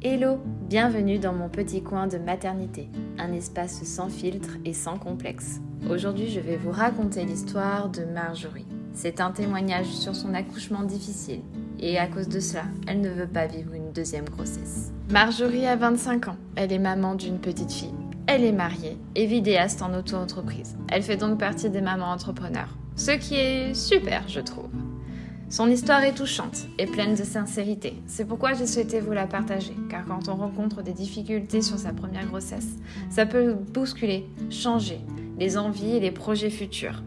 Hello, bienvenue dans mon petit coin de maternité, un espace sans filtre et sans complexe. Aujourd'hui, je vais vous raconter l'histoire de Marjorie. C'est un témoignage sur son accouchement difficile et à cause de cela, elle ne veut pas vivre une deuxième grossesse. Marjorie a 25 ans, elle est maman d'une petite fille. Elle est mariée et vidéaste en auto-entreprise. Elle fait donc partie des mamans entrepreneurs, ce qui est super, je trouve. Son histoire est touchante et pleine de sincérité. C'est pourquoi j'ai souhaité vous la partager, car quand on rencontre des difficultés sur sa première grossesse, ça peut bousculer, changer les envies et les projets futurs.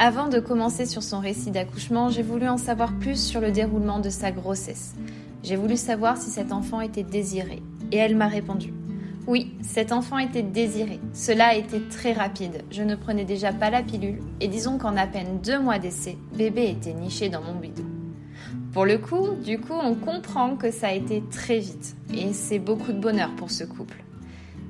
Avant de commencer sur son récit d'accouchement, j'ai voulu en savoir plus sur le déroulement de sa grossesse. J'ai voulu savoir si cet enfant était désiré, et elle m'a répondu. Oui, cet enfant était désiré. Cela a été très rapide. Je ne prenais déjà pas la pilule et disons qu'en à peine deux mois d'essai, bébé était niché dans mon bidon. Pour le coup, du coup, on comprend que ça a été très vite et c'est beaucoup de bonheur pour ce couple.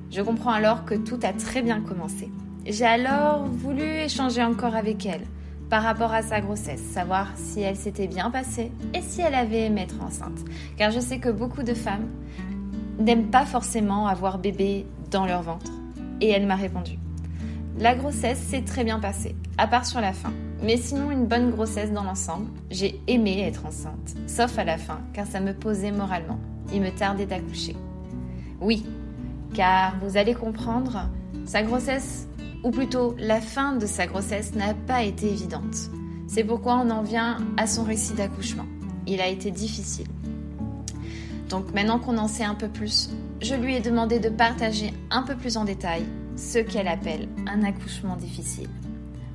Je comprends alors que tout a très bien commencé. J'ai alors voulu échanger encore avec elle par rapport à sa grossesse, savoir si elle s'était bien passée et si elle avait aimé être enceinte. Car je sais que beaucoup de femmes n'aiment pas forcément avoir bébé dans leur ventre. Et elle m'a répondu. La grossesse s'est très bien passée, à part sur la fin. Mais sinon, une bonne grossesse dans l'ensemble. J'ai aimé être enceinte, sauf à la fin, car ça me posait moralement. Il me tardait d'accoucher. Oui, car vous allez comprendre, sa grossesse, ou plutôt la fin de sa grossesse, n'a pas été évidente. C'est pourquoi on en vient à son récit d'accouchement. Il a été difficile. Donc maintenant qu'on en sait un peu plus, je lui ai demandé de partager un peu plus en détail ce qu'elle appelle un accouchement difficile.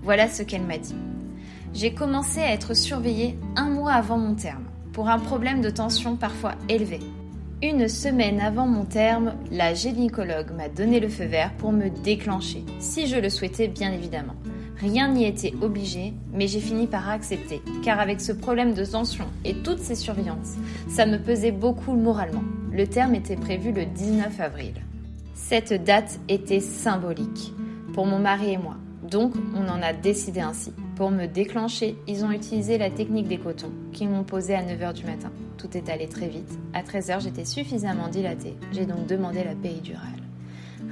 Voilà ce qu'elle m'a dit. J'ai commencé à être surveillée un mois avant mon terme pour un problème de tension parfois élevé. Une semaine avant mon terme, la gynécologue m'a donné le feu vert pour me déclencher, si je le souhaitais bien évidemment. Rien n'y était obligé, mais j'ai fini par accepter, car avec ce problème de tension et toutes ces surveillances, ça me pesait beaucoup moralement. Le terme était prévu le 19 avril. Cette date était symbolique pour mon mari et moi, donc on en a décidé ainsi. Pour me déclencher, ils ont utilisé la technique des cotons qu'ils m'ont posé à 9h du matin. Tout est allé très vite. À 13h, j'étais suffisamment dilatée. J'ai donc demandé la péridurale.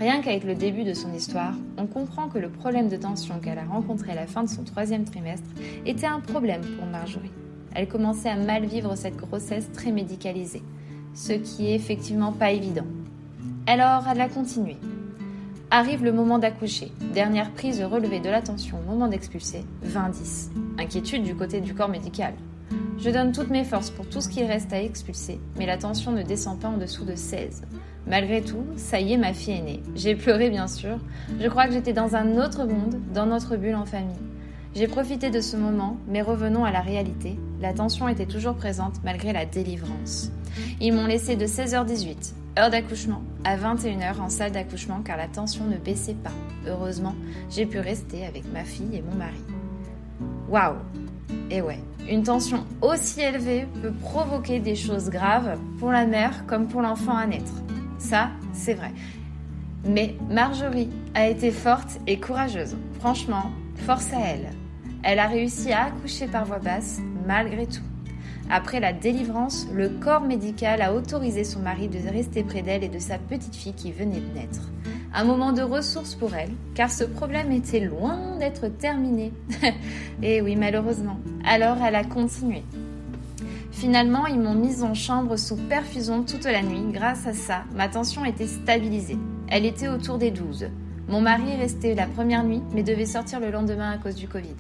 Rien qu'avec le début de son histoire, on comprend que le problème de tension qu'elle a rencontré à la fin de son troisième trimestre était un problème pour Marjorie. Elle commençait à mal vivre cette grossesse très médicalisée, ce qui est effectivement pas évident. Alors, elle a continué. Arrive le moment d'accoucher. Dernière prise relevée de la tension au moment d'expulser, 20-10. Inquiétude du côté du corps médical. Je donne toutes mes forces pour tout ce qui reste à expulser, mais la tension ne descend pas en dessous de 16. Malgré tout, ça y est, ma fille est née. J'ai pleuré bien sûr. Je crois que j'étais dans un autre monde, dans notre bulle en famille. J'ai profité de ce moment, mais revenons à la réalité. La tension était toujours présente malgré la délivrance. Ils m'ont laissé de 16h18, heure d'accouchement, à 21h en salle d'accouchement car la tension ne baissait pas. Heureusement, j'ai pu rester avec ma fille et mon mari. Waouh Et ouais, une tension aussi élevée peut provoquer des choses graves pour la mère comme pour l'enfant à naître. Ça, c'est vrai. Mais Marjorie a été forte et courageuse. Franchement, force à elle. Elle a réussi à accoucher par voie basse malgré tout. Après la délivrance, le corps médical a autorisé son mari de rester près d'elle et de sa petite fille qui venait de naître. Un moment de ressources pour elle, car ce problème était loin d'être terminé. et oui, malheureusement. Alors elle a continué. Finalement, ils m'ont mise en chambre sous perfusion toute la nuit. Grâce à ça, ma tension était stabilisée. Elle était autour des 12. Mon mari est resté la première nuit, mais devait sortir le lendemain à cause du Covid.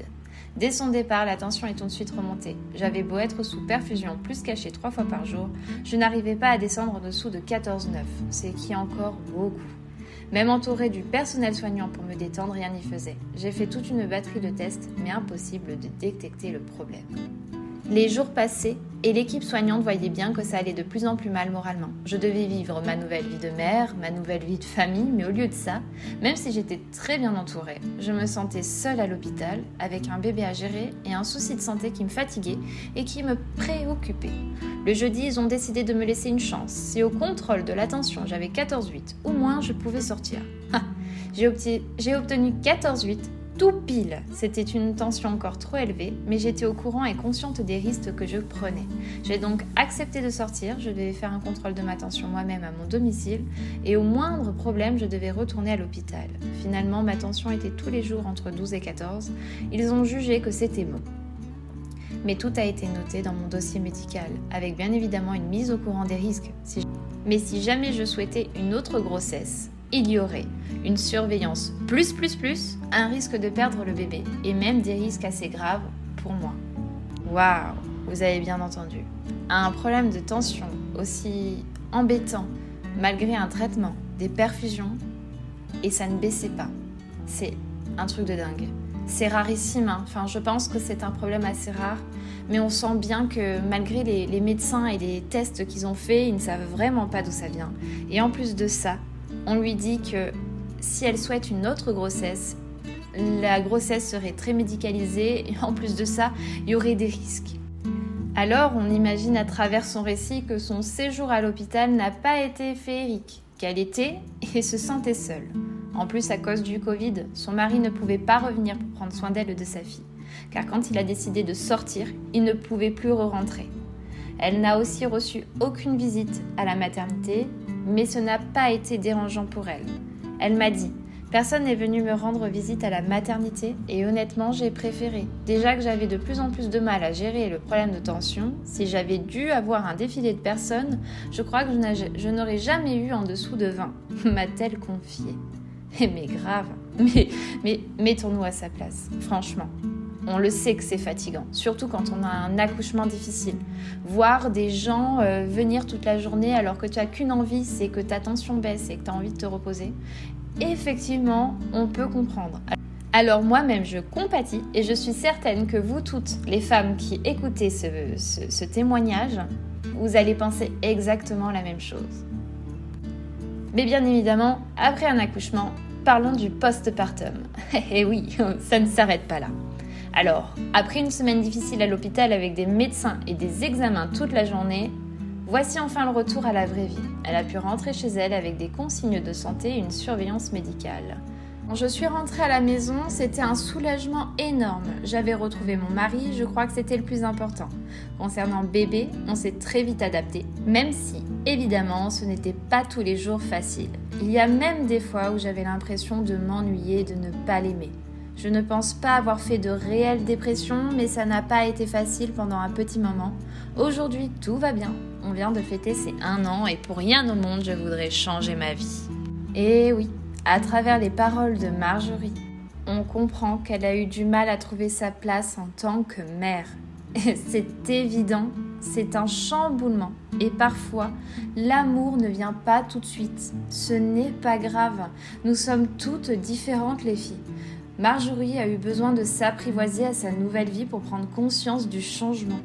Dès son départ, la tension est ensuite remontée. J'avais beau être sous perfusion plus cachée trois fois par jour, je n'arrivais pas à descendre en dessous de 14,9, ce qui est encore beaucoup. Même entouré du personnel soignant pour me détendre, rien n'y faisait. J'ai fait toute une batterie de tests, mais impossible de détecter le problème. Les jours passaient et l'équipe soignante voyait bien que ça allait de plus en plus mal moralement. Je devais vivre ma nouvelle vie de mère, ma nouvelle vie de famille, mais au lieu de ça, même si j'étais très bien entourée, je me sentais seule à l'hôpital avec un bébé à gérer et un souci de santé qui me fatiguait et qui me préoccupait. Le jeudi, ils ont décidé de me laisser une chance. Si au contrôle de l'attention j'avais 14-8 ou moins, je pouvais sortir. J'ai obtenu 14-8 tout pile. C'était une tension encore trop élevée, mais j'étais au courant et consciente des risques que je prenais. J'ai donc accepté de sortir, je devais faire un contrôle de ma tension moi-même à mon domicile, et au moindre problème, je devais retourner à l'hôpital. Finalement, ma tension était tous les jours entre 12 et 14. Ils ont jugé que c'était bon. Mais tout a été noté dans mon dossier médical, avec bien évidemment une mise au courant des risques. Mais si jamais je souhaitais une autre grossesse, il y aurait une surveillance plus plus plus, un risque de perdre le bébé et même des risques assez graves pour moi. Waouh, vous avez bien entendu. Un problème de tension aussi embêtant malgré un traitement, des perfusions et ça ne baissait pas. C'est un truc de dingue. C'est rarissime, hein. enfin je pense que c'est un problème assez rare, mais on sent bien que malgré les, les médecins et les tests qu'ils ont faits, ils ne savent vraiment pas d'où ça vient. Et en plus de ça, on lui dit que si elle souhaite une autre grossesse, la grossesse serait très médicalisée et en plus de ça, il y aurait des risques. Alors on imagine à travers son récit que son séjour à l'hôpital n'a pas été féerique, qu'elle était et se sentait seule. En plus, à cause du Covid, son mari ne pouvait pas revenir pour prendre soin d'elle et de sa fille, car quand il a décidé de sortir, il ne pouvait plus re-rentrer. Elle n'a aussi reçu aucune visite à la maternité, mais ce n'a pas été dérangeant pour elle. Elle m'a dit Personne n'est venu me rendre visite à la maternité et honnêtement j'ai préféré. Déjà que j'avais de plus en plus de mal à gérer le problème de tension, si j'avais dû avoir un défilé de personnes, je crois que je n'aurais jamais eu en dessous de 20, m'a-t-elle confié. Mais grave, mais mettons-nous à sa place, franchement. On le sait que c'est fatigant, surtout quand on a un accouchement difficile. Voir des gens euh, venir toute la journée alors que tu n'as qu'une envie, c'est que ta tension baisse et que tu as envie de te reposer. Effectivement, on peut comprendre. Alors moi-même, je compatis et je suis certaine que vous toutes, les femmes qui écoutez ce, ce témoignage, vous allez penser exactement la même chose. Mais bien évidemment, après un accouchement, parlons du postpartum. Et oui, ça ne s'arrête pas là. Alors, après une semaine difficile à l'hôpital avec des médecins et des examens toute la journée, voici enfin le retour à la vraie vie. Elle a pu rentrer chez elle avec des consignes de santé et une surveillance médicale. Quand je suis rentrée à la maison, c'était un soulagement énorme. J'avais retrouvé mon mari, je crois que c'était le plus important. Concernant bébé, on s'est très vite adapté, même si, évidemment, ce n'était pas tous les jours facile. Il y a même des fois où j'avais l'impression de m'ennuyer, de ne pas l'aimer. Je ne pense pas avoir fait de réelle dépression, mais ça n'a pas été facile pendant un petit moment. Aujourd'hui, tout va bien. On vient de fêter ses un an et pour rien au monde, je voudrais changer ma vie. Et oui, à travers les paroles de Marjorie, on comprend qu'elle a eu du mal à trouver sa place en tant que mère. C'est évident, c'est un chamboulement. Et parfois, l'amour ne vient pas tout de suite. Ce n'est pas grave. Nous sommes toutes différentes, les filles. Marjorie a eu besoin de s'apprivoiser à sa nouvelle vie pour prendre conscience du changement.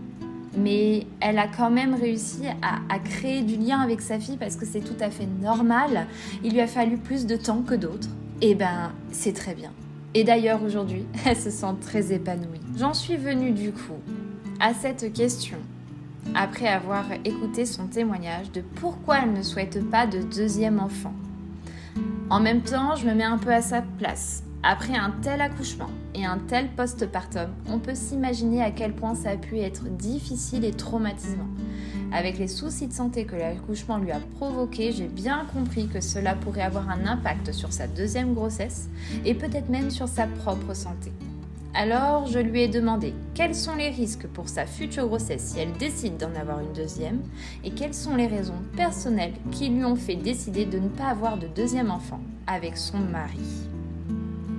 Mais elle a quand même réussi à, créer du lien avec sa fille parce que c'est tout à fait normal. Il lui a fallu plus de temps que d'autres. Et eh ben, c'est très bien. Et d'ailleurs, aujourd'hui, elle se sent très épanouie. J'en suis venue du coup à cette question, après avoir écouté son témoignage de pourquoi elle ne souhaite pas de deuxième enfant. En même temps, je me mets un peu à sa place. Après un tel accouchement et un tel postpartum, on peut s'imaginer à quel point ça a pu être difficile et traumatisant. Avec les soucis de santé que l'accouchement lui a provoqué, j'ai bien compris que cela pourrait avoir un impact sur sa deuxième grossesse et peut-être même sur sa propre santé. Alors, je lui ai demandé quels sont les risques pour sa future grossesse si elle décide d'en avoir une deuxième et quelles sont les raisons personnelles qui lui ont fait décider de ne pas avoir de deuxième enfant avec son mari.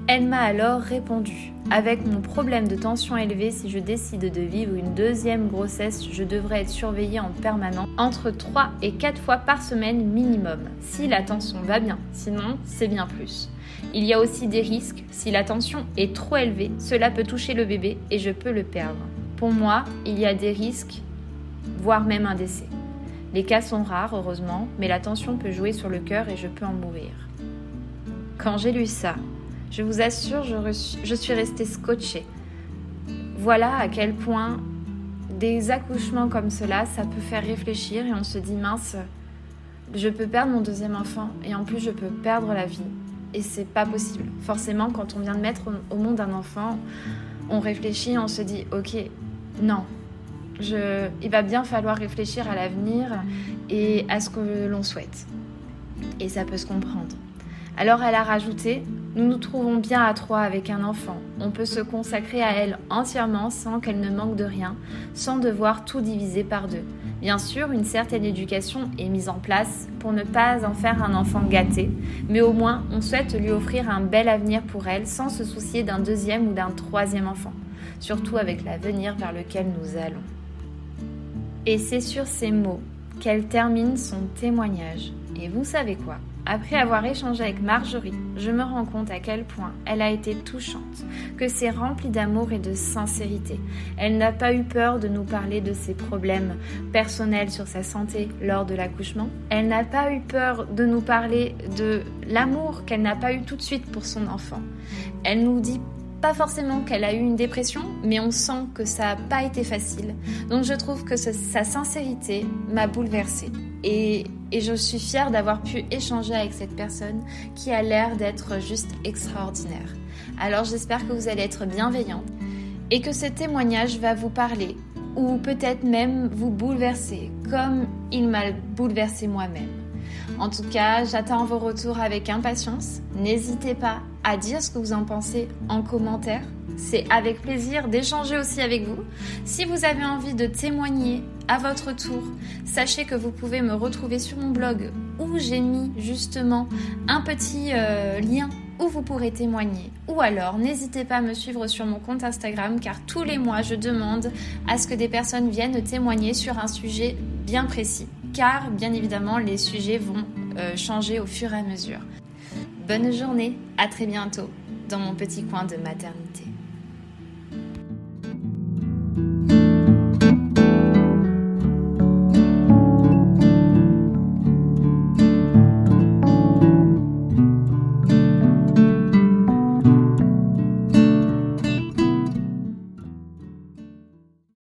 Elle m'a alors répondu Avec mon problème de tension élevée, si je décide de vivre une deuxième grossesse, je devrais être surveillée en permanence entre 3 et 4 fois par semaine minimum, si la tension va bien. Sinon, c'est bien plus. Il y a aussi des risques. Si la tension est trop élevée, cela peut toucher le bébé et je peux le perdre. Pour moi, il y a des risques, voire même un décès. Les cas sont rares, heureusement, mais la tension peut jouer sur le cœur et je peux en mourir. Quand j'ai lu ça, je vous assure, je, suis restée scotchée. Voilà à quel point des accouchements comme cela, ça peut faire réfléchir et on se dit mince, je peux perdre mon deuxième enfant et en plus je peux perdre la vie. et c'est pas possible. Forcément, quand on vient de mettre au monde un enfant, on réfléchit, on se dit ok, non, il va bien falloir réfléchir à l'avenir et à ce que l'on souhaite. Et ça peut se comprendre. Alors elle a rajouté, nous nous trouvons bien à trois avec un enfant. On peut se consacrer à elle entièrement sans qu'elle ne manque de rien, sans devoir tout diviser par deux. Bien sûr, une certaine éducation est mise en place pour ne pas en faire un enfant gâté, mais au moins on souhaite lui offrir un bel avenir pour elle sans se soucier d'un deuxième ou d'un troisième enfant, surtout avec l'avenir vers lequel nous allons. Et c'est sur ces mots qu'elle termine son témoignage. Et vous savez quoi? Après avoir échangé avec Marjorie, je me rends compte à quel point elle a été touchante, que c'est rempli d'amour et de sincérité. Elle n'a pas eu peur de nous parler de ses problèmes personnels sur sa santé lors de l'accouchement. Elle n'a pas eu peur de nous parler de l'amour qu'elle n'a pas eu tout de suite pour son enfant. Elle nous dit pas forcément qu'elle a eu une dépression, mais on sent que ça n'a pas été facile. Donc je trouve que sa sincérité m'a bouleversée. Et, et, je suis fière d'avoir pu échanger avec cette personne qui a l'air d'être juste extraordinaire. Alors j'espère que vous allez être bienveillant et que ce témoignage va vous parler ou peut-être même vous bouleverser comme il m'a bouleversé moi-même. En tout cas, j'attends vos retours avec impatience. N'hésitez pas à dire ce que vous en pensez en commentaire. C'est avec plaisir d'échanger aussi avec vous. Si vous avez envie de témoigner à votre tour, sachez que vous pouvez me retrouver sur mon blog où j'ai mis justement un petit euh, lien où vous pourrez témoigner. Ou alors, n'hésitez pas à me suivre sur mon compte Instagram car tous les mois, je demande à ce que des personnes viennent témoigner sur un sujet bien précis. Car, bien évidemment, les sujets vont euh, changer au fur et à mesure. Bonne journée, à très bientôt dans mon petit coin de maternité.